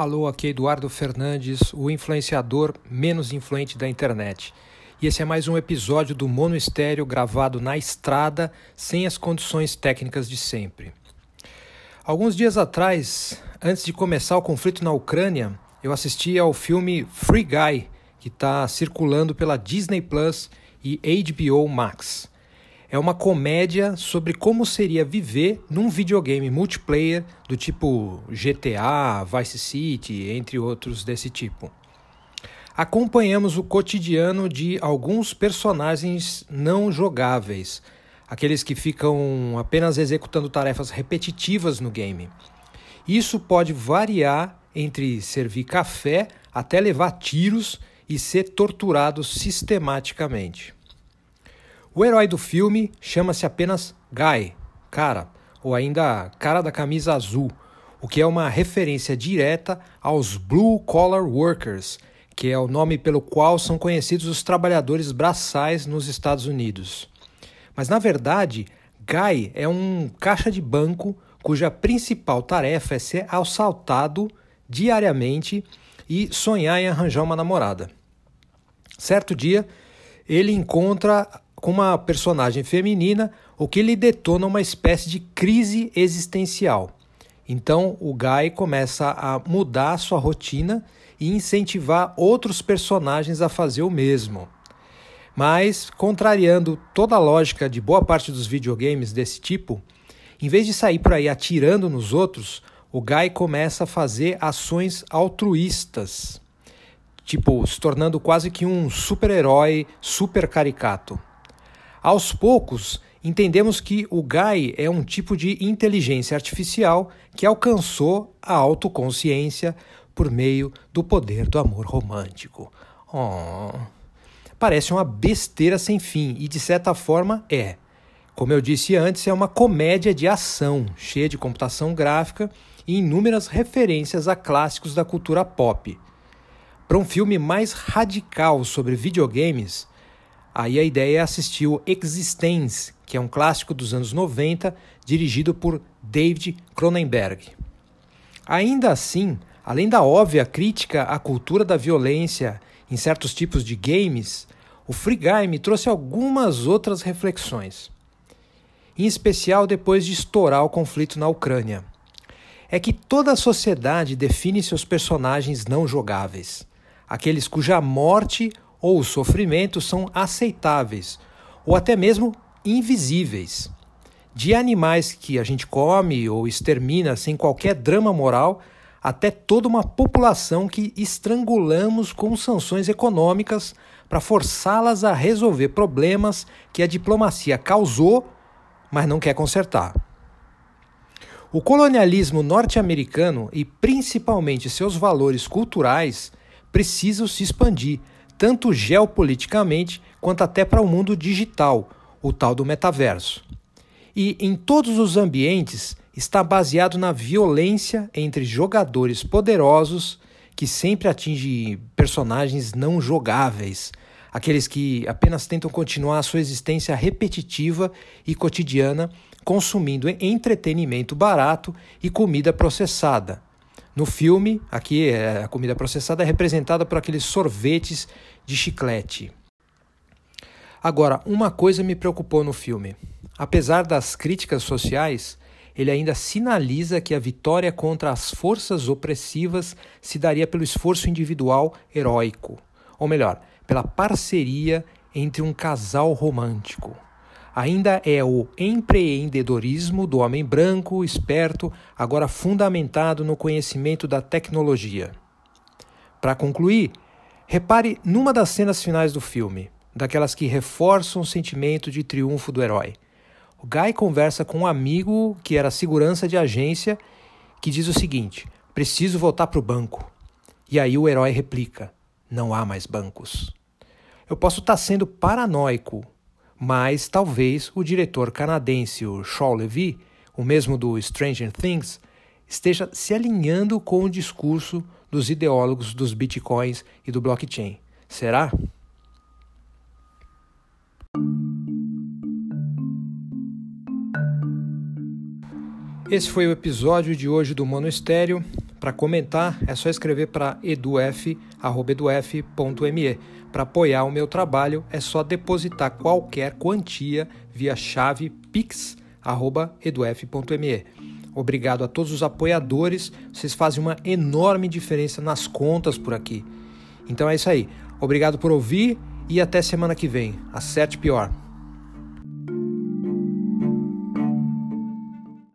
Alô, aqui é Eduardo Fernandes, o influenciador menos influente da internet. E esse é mais um episódio do Mono Estéreo gravado na estrada, sem as condições técnicas de sempre. Alguns dias atrás, antes de começar o conflito na Ucrânia, eu assisti ao filme Free Guy, que está circulando pela Disney Plus e HBO Max. É uma comédia sobre como seria viver num videogame multiplayer do tipo GTA, Vice City, entre outros desse tipo. Acompanhamos o cotidiano de alguns personagens não jogáveis, aqueles que ficam apenas executando tarefas repetitivas no game. Isso pode variar entre servir café até levar tiros e ser torturado sistematicamente. O herói do filme chama-se apenas Guy, cara, ou ainda cara da camisa azul, o que é uma referência direta aos Blue Collar Workers, que é o nome pelo qual são conhecidos os trabalhadores braçais nos Estados Unidos. Mas na verdade, Guy é um caixa de banco cuja principal tarefa é ser assaltado diariamente e sonhar em arranjar uma namorada. Certo dia, ele encontra com uma personagem feminina, o que lhe detona uma espécie de crise existencial. Então o Guy começa a mudar sua rotina e incentivar outros personagens a fazer o mesmo. Mas, contrariando toda a lógica de boa parte dos videogames desse tipo, em vez de sair por aí atirando nos outros, o Guy começa a fazer ações altruístas, tipo se tornando quase que um super-herói super caricato. Aos poucos, entendemos que o GAI é um tipo de inteligência artificial que alcançou a autoconsciência por meio do poder do amor romântico. Oh. Parece uma besteira sem fim e, de certa forma, é. Como eu disse antes, é uma comédia de ação, cheia de computação gráfica e inúmeras referências a clássicos da cultura pop. Para um filme mais radical sobre videogames, Aí a ideia é assistir o Existence, que é um clássico dos anos 90, dirigido por David Cronenberg. Ainda assim, além da óbvia crítica à cultura da violência em certos tipos de games, o Free Guy me trouxe algumas outras reflexões. Em especial depois de estourar o conflito na Ucrânia. É que toda a sociedade define seus personagens não jogáveis, aqueles cuja morte ou o sofrimento são aceitáveis ou até mesmo invisíveis. De animais que a gente come ou extermina sem qualquer drama moral, até toda uma população que estrangulamos com sanções econômicas para forçá-las a resolver problemas que a diplomacia causou, mas não quer consertar. O colonialismo norte-americano e principalmente seus valores culturais precisam se expandir tanto geopoliticamente quanto até para o mundo digital, o tal do metaverso. E em todos os ambientes está baseado na violência entre jogadores poderosos que sempre atinge personagens não jogáveis, aqueles que apenas tentam continuar a sua existência repetitiva e cotidiana, consumindo entretenimento barato e comida processada, no filme, aqui é, a comida processada é representada por aqueles sorvetes de chiclete. Agora, uma coisa me preocupou no filme. Apesar das críticas sociais, ele ainda sinaliza que a vitória contra as forças opressivas se daria pelo esforço individual heróico, ou melhor, pela parceria entre um casal romântico ainda é o empreendedorismo do homem branco, esperto, agora fundamentado no conhecimento da tecnologia. Para concluir, repare numa das cenas finais do filme, daquelas que reforçam o sentimento de triunfo do herói. O Guy conversa com um amigo que era segurança de agência que diz o seguinte: preciso voltar para o banco. E aí o herói replica: não há mais bancos. Eu posso estar tá sendo paranoico mas talvez o diretor canadense o Shaw Levy, o mesmo do Stranger Things, esteja se alinhando com o discurso dos ideólogos dos bitcoins e do blockchain. Será? Esse foi o episódio de hoje do Mono Estéreo. Para comentar, é só escrever para eduf.eduf.me. Para apoiar o meu trabalho, é só depositar qualquer quantia via chave pix.eduf.me. Obrigado a todos os apoiadores, vocês fazem uma enorme diferença nas contas por aqui. Então é isso aí. Obrigado por ouvir e até semana que vem. Acerte pior.